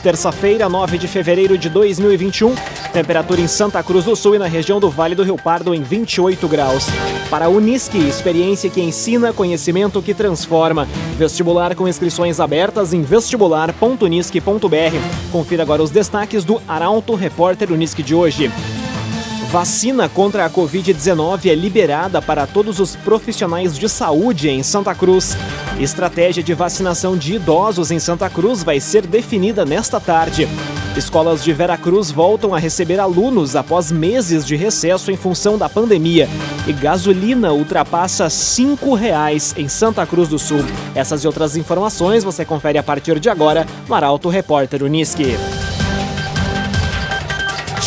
Terça-feira, 9 de fevereiro de 2021, temperatura em Santa Cruz do Sul e na região do Vale do Rio Pardo em 28 graus. Para a Unisque, experiência que ensina, conhecimento que transforma. Vestibular com inscrições abertas em vestibular.unisque.br. Confira agora os destaques do Arauto Repórter Unisque de hoje. Vacina contra a Covid-19 é liberada para todos os profissionais de saúde em Santa Cruz. Estratégia de vacinação de idosos em Santa Cruz vai ser definida nesta tarde. Escolas de Veracruz voltam a receber alunos após meses de recesso em função da pandemia. E gasolina ultrapassa R$ 5,00 em Santa Cruz do Sul. Essas e outras informações você confere a partir de agora no Arauto Repórter Uniski.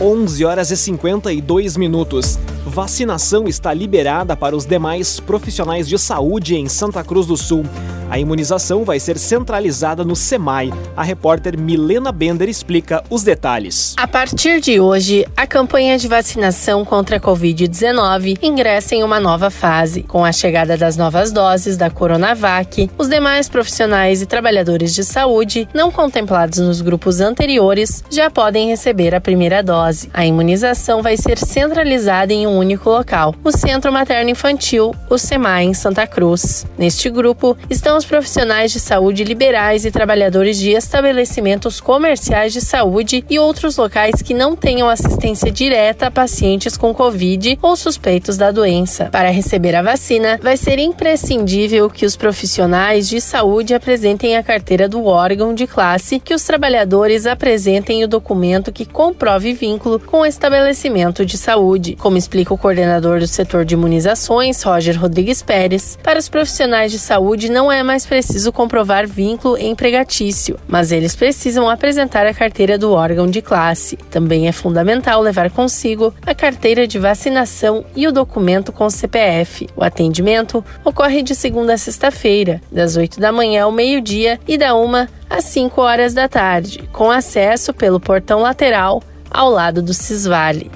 11 horas e 52 minutos. Vacinação está liberada para os demais profissionais de saúde em Santa Cruz do Sul. A imunização vai ser centralizada no SEMAI. A repórter Milena Bender explica os detalhes. A partir de hoje, a campanha de vacinação contra a Covid-19 ingressa em uma nova fase. Com a chegada das novas doses da Coronavac, os demais profissionais e trabalhadores de saúde não contemplados nos grupos anteriores já podem receber a primeira dose. A imunização vai ser centralizada em um único local, o Centro Materno Infantil, o SEMAI, em Santa Cruz. Neste grupo estão os profissionais de saúde liberais e trabalhadores de estabelecimentos comerciais de saúde e outros locais que não tenham assistência direta a pacientes com Covid ou suspeitos da doença. Para receber a vacina, vai ser imprescindível que os profissionais de saúde apresentem a carteira do órgão de classe, que os trabalhadores apresentem o documento que comprove vínculo com o estabelecimento de saúde. Como explica o coordenador do setor de imunizações, Roger Rodrigues Pérez, para os profissionais de saúde não é mais preciso comprovar vínculo empregatício, mas eles precisam apresentar a carteira do órgão de classe. Também é fundamental levar consigo a carteira de vacinação e o documento com CPF. O atendimento ocorre de segunda a sexta-feira, das 8 da manhã ao meio-dia e da 1 às 5 horas da tarde, com acesso pelo portão lateral ao lado do Cisvale.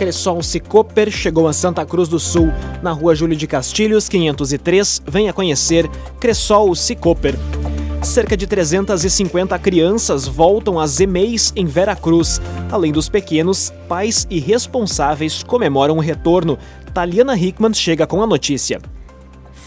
Cressol Cicoper chegou a Santa Cruz do Sul, na rua Júlio de Castilhos, 503. Venha conhecer Cressol Cicoper. Cerca de 350 crianças voltam às EMEIs em Veracruz. Além dos pequenos, pais e responsáveis comemoram o retorno. Taliana Hickman chega com a notícia.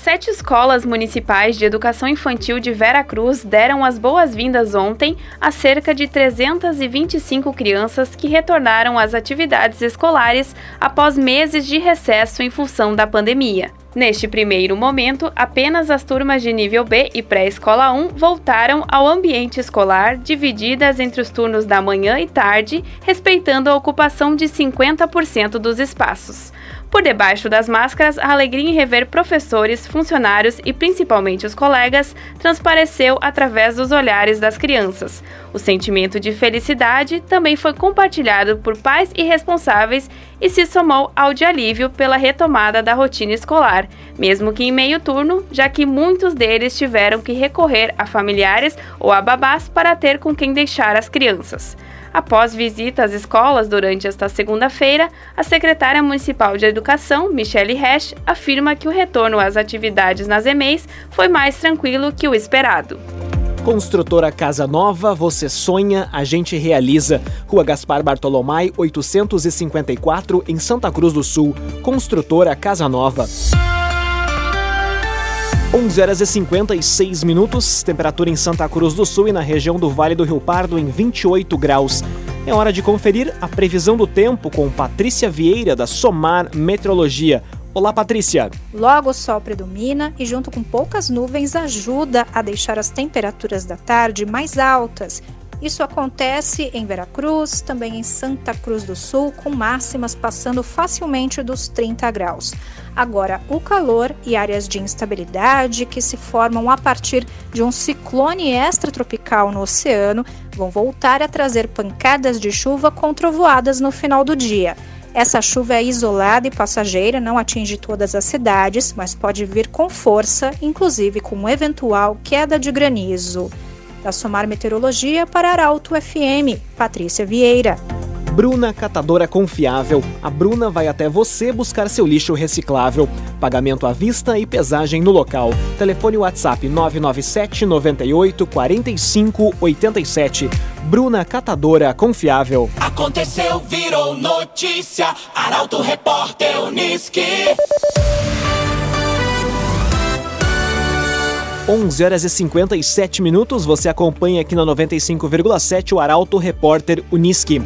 Sete escolas municipais de educação infantil de Vera Cruz deram as boas-vindas ontem a cerca de 325 crianças que retornaram às atividades escolares após meses de recesso em função da pandemia. Neste primeiro momento, apenas as turmas de nível B e pré-escola 1 voltaram ao ambiente escolar, divididas entre os turnos da manhã e tarde, respeitando a ocupação de 50% dos espaços. Por debaixo das máscaras, a alegria em rever professores, funcionários e principalmente os colegas transpareceu através dos olhares das crianças. O sentimento de felicidade também foi compartilhado por pais e responsáveis e se somou ao de alívio pela retomada da rotina escolar, mesmo que em meio turno, já que muitos deles tiveram que recorrer a familiares ou a babás para ter com quem deixar as crianças. Após visita às escolas durante esta segunda-feira, a secretária municipal de Educação, Michele Resch, afirma que o retorno às atividades nas EMEIs foi mais tranquilo que o esperado. Construtora Casa Nova, você sonha, a gente realiza. Rua Gaspar Bartolomai, 854, em Santa Cruz do Sul. Construtora Casa Nova. 11 horas e 56 minutos, temperatura em Santa Cruz do Sul e na região do Vale do Rio Pardo em 28 graus. É hora de conferir a previsão do tempo com Patrícia Vieira da Somar Meteorologia. Olá, Patrícia. Logo o sol predomina e, junto com poucas nuvens, ajuda a deixar as temperaturas da tarde mais altas Isso acontece em Veracruz, também em Santa Cruz do Sul, com máximas passando facilmente dos 30 graus. Agora, o calor e áreas de instabilidade que se formam a partir de um ciclone extratropical no oceano vão voltar a trazer pancadas de chuva com trovoadas no final do dia. Essa chuva é isolada e passageira, não atinge todas as cidades, mas pode vir com força, inclusive com eventual queda de granizo. Da Somar Meteorologia para Arauto FM, Patrícia Vieira. Bruna Catadora Confiável. A Bruna vai até você buscar seu lixo reciclável. Pagamento à vista e pesagem no local. Telefone WhatsApp 997 98 45 87. Bruna Catadora Confiável. Aconteceu, virou notícia. Arauto Repórter Uniski. 11 horas e 57 minutos. Você acompanha aqui na 95,7 o Arauto Repórter Uniski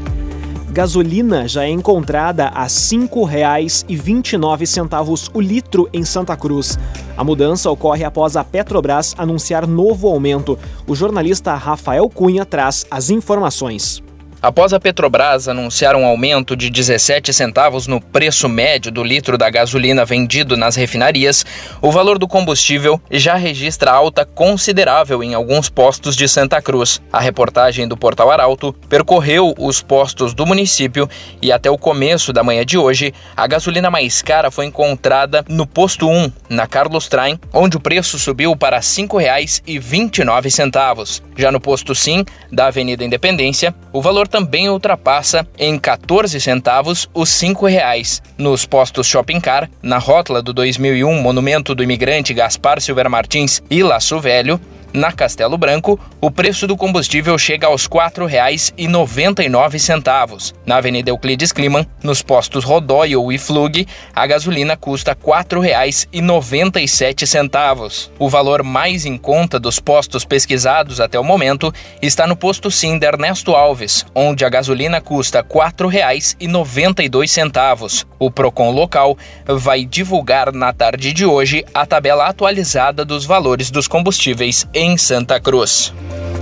gasolina já é encontrada a R$ 5,29 o litro em Santa Cruz. A mudança ocorre após a Petrobras anunciar novo aumento. O jornalista Rafael Cunha traz as informações. Após a Petrobras anunciar um aumento de 17 centavos no preço médio do litro da gasolina vendido nas refinarias, o valor do combustível já registra alta considerável em alguns postos de Santa Cruz. A reportagem do Portal Arauto percorreu os postos do município e até o começo da manhã de hoje, a gasolina mais cara foi encontrada no posto 1, na Carlos Traem, onde o preço subiu para R$ 5,29. Já no posto Sim, da Avenida Independência, o valor também ultrapassa em 14 centavos os 5 reais. Nos postos Shopping Car, na rótula do 2001 Monumento do Imigrante Gaspar Silver Martins e Laço Velho, na Castelo Branco, o preço do combustível chega aos R$ 4,99. Na Avenida Euclides Kliman, nos postos Rodóio e Flug, a gasolina custa R$ 4,97. O valor mais em conta dos postos pesquisados até o momento está no posto Sim Ernesto Alves, onde a gasolina custa R$ 4,92. O Procon local vai divulgar na tarde de hoje a tabela atualizada dos valores dos combustíveis em Santa Cruz.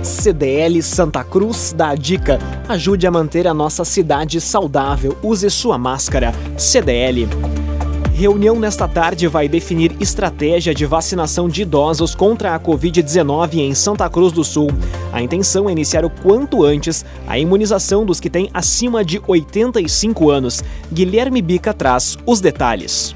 CDL Santa Cruz dá a dica: ajude a manter a nossa cidade saudável. Use sua máscara. CDL. Reunião nesta tarde vai definir estratégia de vacinação de idosos contra a Covid-19 em Santa Cruz do Sul. A intenção é iniciar o quanto antes a imunização dos que têm acima de 85 anos. Guilherme Bica traz os detalhes.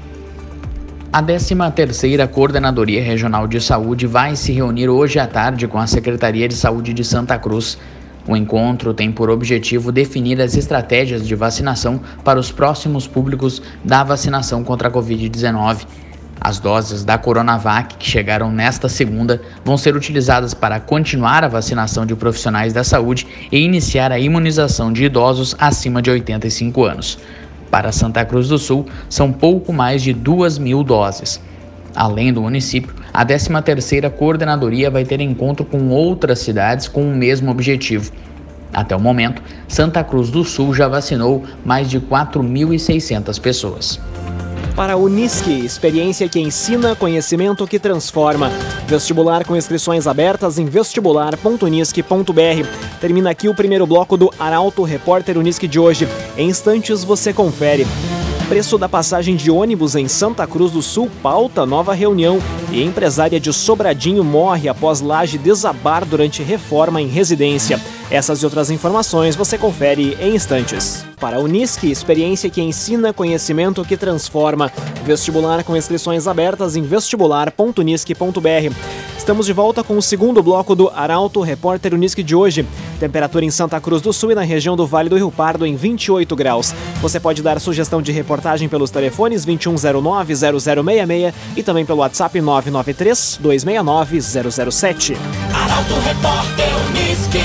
A 13ª Coordenadoria Regional de Saúde vai se reunir hoje à tarde com a Secretaria de Saúde de Santa Cruz. O encontro tem por objetivo definir as estratégias de vacinação para os próximos públicos da vacinação contra a Covid-19. As doses da Coronavac que chegaram nesta segunda vão ser utilizadas para continuar a vacinação de profissionais da saúde e iniciar a imunização de idosos acima de 85 anos. Para Santa Cruz do Sul, são pouco mais de 2 mil doses. Além do município, a 13ª Coordenadoria vai ter encontro com outras cidades com o mesmo objetivo. Até o momento, Santa Cruz do Sul já vacinou mais de 4.600 pessoas. Para a Unisque, experiência que ensina, conhecimento que transforma. Vestibular com inscrições abertas em vestibular.unisque.br. Termina aqui o primeiro bloco do Arauto Repórter Unisque de hoje. Em instantes você confere. Preço da passagem de ônibus em Santa Cruz do Sul pauta nova reunião e empresária de Sobradinho morre após laje desabar durante reforma em residência. Essas e outras informações você confere em instantes. Para a Unisque, experiência que ensina, conhecimento que transforma. Vestibular com inscrições abertas em vestibular.unisque.br. Estamos de volta com o segundo bloco do Arauto Repórter Unisque de hoje. Temperatura em Santa Cruz do Sul e na região do Vale do Rio Pardo em 28 graus. Você pode dar sugestão de reportagem pelos telefones 2109-0066 e também pelo WhatsApp 993-269-007. Arauto Repórter Unisque.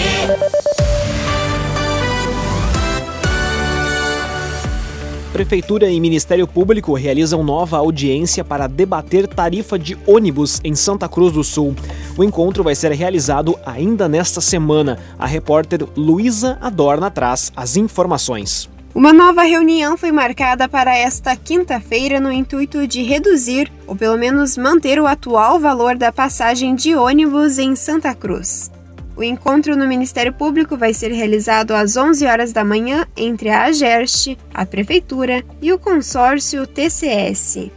Prefeitura e Ministério Público realizam nova audiência para debater tarifa de ônibus em Santa Cruz do Sul. O encontro vai ser realizado ainda nesta semana. A repórter Luísa Adorna traz as informações. Uma nova reunião foi marcada para esta quinta-feira no intuito de reduzir, ou pelo menos manter o atual valor da passagem de ônibus em Santa Cruz. O encontro no Ministério Público vai ser realizado às 11 horas da manhã entre a AGERST, a Prefeitura e o consórcio TCS.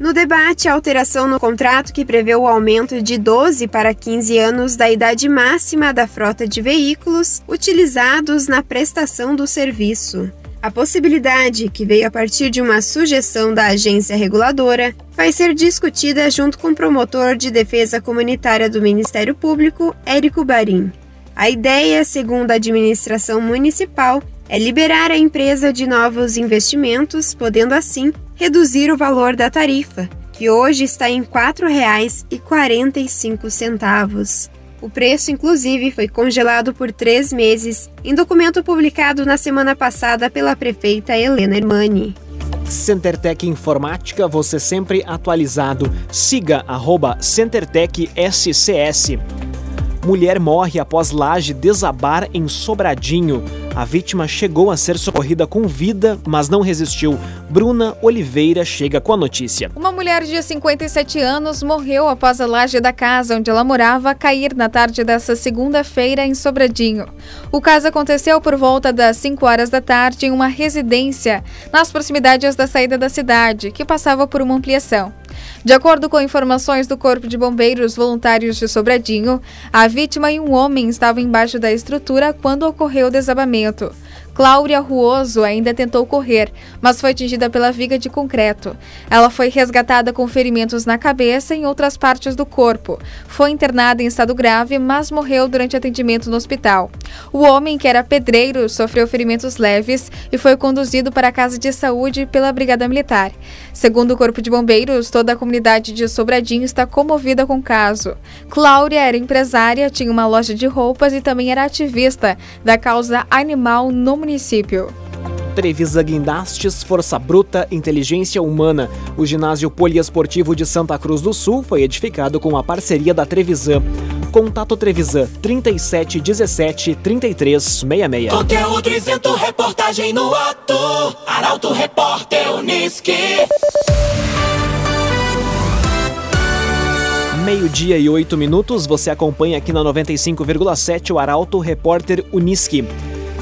No debate, a alteração no contrato que prevê o aumento de 12 para 15 anos da idade máxima da frota de veículos utilizados na prestação do serviço. A possibilidade, que veio a partir de uma sugestão da agência reguladora, vai ser discutida junto com o promotor de defesa comunitária do Ministério Público, Érico Barim. A ideia, segundo a administração municipal, é liberar a empresa de novos investimentos, podendo assim reduzir o valor da tarifa, que hoje está em R$ 4,45. O preço, inclusive, foi congelado por três meses, em documento publicado na semana passada pela prefeita Helena Hermani. CenterTech Informática, você sempre atualizado. Siga arroba CenterTech SCS. Mulher morre após laje desabar em Sobradinho. A vítima chegou a ser socorrida com vida, mas não resistiu. Bruna Oliveira chega com a notícia. Uma mulher de 57 anos morreu após a laje da casa onde ela morava cair na tarde dessa segunda-feira em Sobradinho. O caso aconteceu por volta das 5 horas da tarde em uma residência nas proximidades da saída da cidade, que passava por uma ampliação. De acordo com informações do Corpo de Bombeiros Voluntários de Sobradinho, a vítima e um homem estavam embaixo da estrutura quando ocorreu o desabamento. Cláudia Ruoso ainda tentou correr, mas foi atingida pela viga de concreto. Ela foi resgatada com ferimentos na cabeça e em outras partes do corpo. Foi internada em estado grave, mas morreu durante atendimento no hospital. O homem, que era pedreiro, sofreu ferimentos leves e foi conduzido para a casa de saúde pela Brigada Militar. Segundo o Corpo de Bombeiros, toda a comunidade de Sobradinho está comovida com o caso. Cláudia era empresária, tinha uma loja de roupas e também era ativista da causa animal no município. Trevisa Guindastes, Força Bruta, Inteligência Humana. O ginásio poliesportivo de Santa Cruz do Sul foi edificado com a parceria da Trevisan. Contato Trevisan 37 17 33 66. Conteúdo isento, reportagem no ato. Arauto Repórter Uniski. Meio-dia e oito minutos, você acompanha aqui na 95,7 o Arauto Repórter Uniski.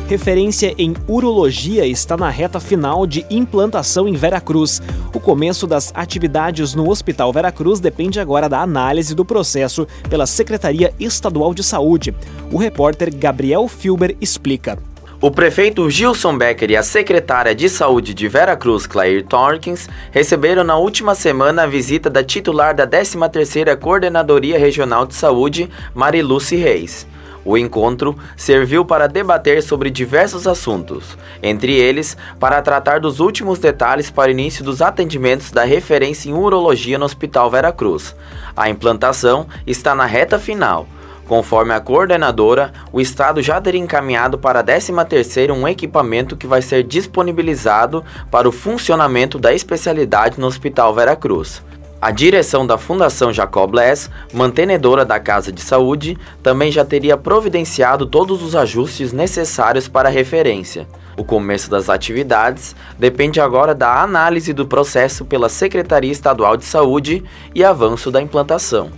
Referência em urologia está na reta final de implantação em Veracruz. O começo das atividades no Hospital Veracruz depende agora da análise do processo pela Secretaria Estadual de Saúde. O repórter Gabriel Filber explica. O prefeito Gilson Becker e a secretária de Saúde de Veracruz, Claire Torkins, receberam na última semana a visita da titular da 13ª Coordenadoria Regional de Saúde, Mariluce Reis. O encontro serviu para debater sobre diversos assuntos, entre eles, para tratar dos últimos detalhes para o início dos atendimentos da referência em urologia no Hospital Veracruz. A implantação está na reta final. Conforme a coordenadora, o Estado já teria encaminhado para a 13ª um equipamento que vai ser disponibilizado para o funcionamento da especialidade no Hospital Veracruz. A direção da Fundação Jacob Bless, mantenedora da Casa de Saúde, também já teria providenciado todos os ajustes necessários para a referência. O começo das atividades depende agora da análise do processo pela Secretaria Estadual de Saúde e avanço da implantação.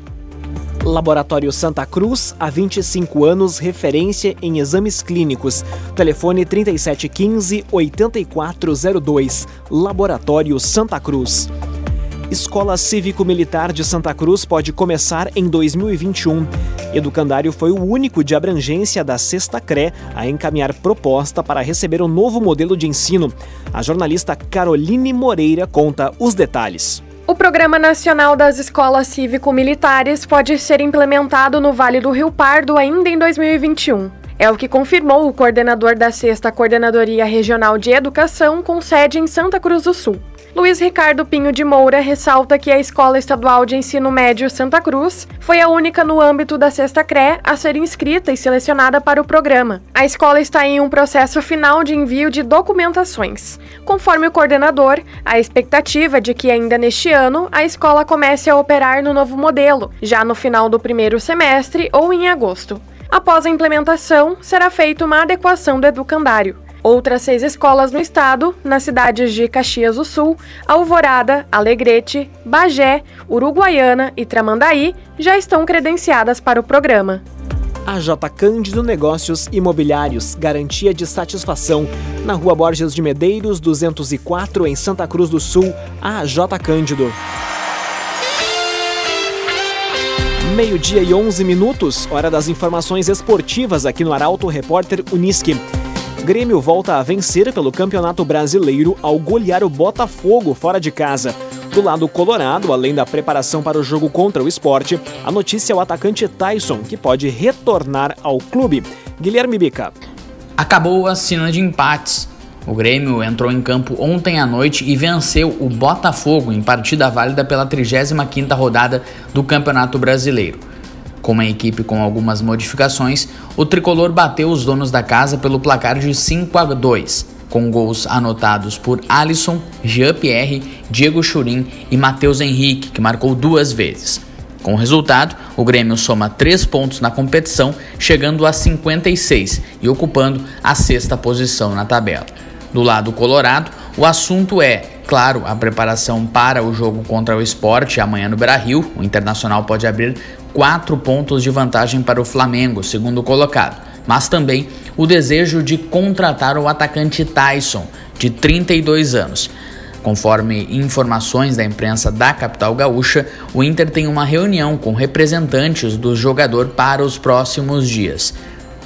Laboratório Santa Cruz, há 25 anos, referência em exames clínicos. Telefone 3715-8402. Laboratório Santa Cruz. Escola Cívico-Militar de Santa Cruz pode começar em 2021. Educandário foi o único de abrangência da Sexta CRE a encaminhar proposta para receber um novo modelo de ensino. A jornalista Caroline Moreira conta os detalhes. O Programa Nacional das Escolas Cívico-Militares pode ser implementado no Vale do Rio Pardo ainda em 2021. É o que confirmou o coordenador da Sexta Coordenadoria Regional de Educação, com sede em Santa Cruz do Sul. Luiz Ricardo Pinho de Moura ressalta que a Escola Estadual de Ensino Médio Santa Cruz foi a única no âmbito da Sexta CRE a ser inscrita e selecionada para o programa. A escola está em um processo final de envio de documentações. Conforme o coordenador, a expectativa é de que ainda neste ano a escola comece a operar no novo modelo, já no final do primeiro semestre ou em agosto. Após a implementação, será feita uma adequação do educandário. Outras seis escolas no estado, nas cidades de Caxias do Sul, Alvorada, Alegrete, Bagé, Uruguaiana e Tramandaí, já estão credenciadas para o programa. AJ Cândido Negócios Imobiliários, garantia de satisfação. Na Rua Borges de Medeiros, 204, em Santa Cruz do Sul, AJ Cândido. Meio-dia e 11 minutos, hora das informações esportivas aqui no Arauto Repórter Uniski. Grêmio volta a vencer pelo Campeonato Brasileiro ao golear o Botafogo fora de casa. Do lado colorado, além da preparação para o jogo contra o esporte, a notícia é o atacante Tyson, que pode retornar ao clube. Guilherme Bica. Acabou a cena de empates. O Grêmio entrou em campo ontem à noite e venceu o Botafogo em partida válida pela 35ª rodada do Campeonato Brasileiro. Com uma equipe com algumas modificações, o tricolor bateu os donos da casa pelo placar de 5 a 2 com gols anotados por Alisson, Jean-Pierre, Diego Churin e Matheus Henrique, que marcou duas vezes. Com o resultado, o Grêmio soma três pontos na competição, chegando a 56 e ocupando a sexta posição na tabela. Do lado colorado, o assunto é, claro, a preparação para o jogo contra o esporte amanhã no Beira-Rio. O Internacional pode abrir quatro pontos de vantagem para o Flamengo, segundo colocado mas também o desejo de contratar o atacante Tyson, de 32 anos. Conforme informações da imprensa da capital gaúcha, o Inter tem uma reunião com representantes do jogador para os próximos dias.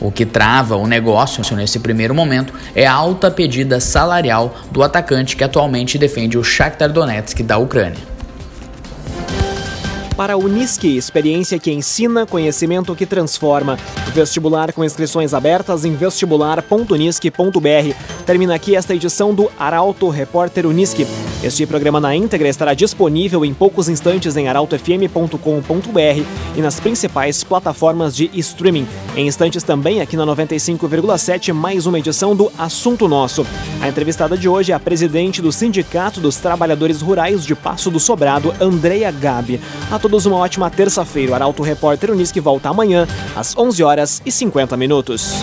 O que trava o negócio nesse primeiro momento é a alta pedida salarial do atacante que atualmente defende o Shakhtar Donetsk da Ucrânia para a Unisque, experiência que ensina, conhecimento que transforma. Vestibular com inscrições abertas em vestibular.unisque.br. Termina aqui esta edição do Arauto Repórter Unisque. Este programa na íntegra estará disponível em poucos instantes em arautofm.com.br e nas principais plataformas de streaming. Em instantes também aqui na 95,7 mais uma edição do Assunto Nosso. A entrevistada de hoje é a presidente do Sindicato dos Trabalhadores Rurais de Passo do Sobrado, Andreia Gabi. A todos uma ótima terça-feira. O Arauto Repórter Unisque volta amanhã às 11 horas e 50 minutos.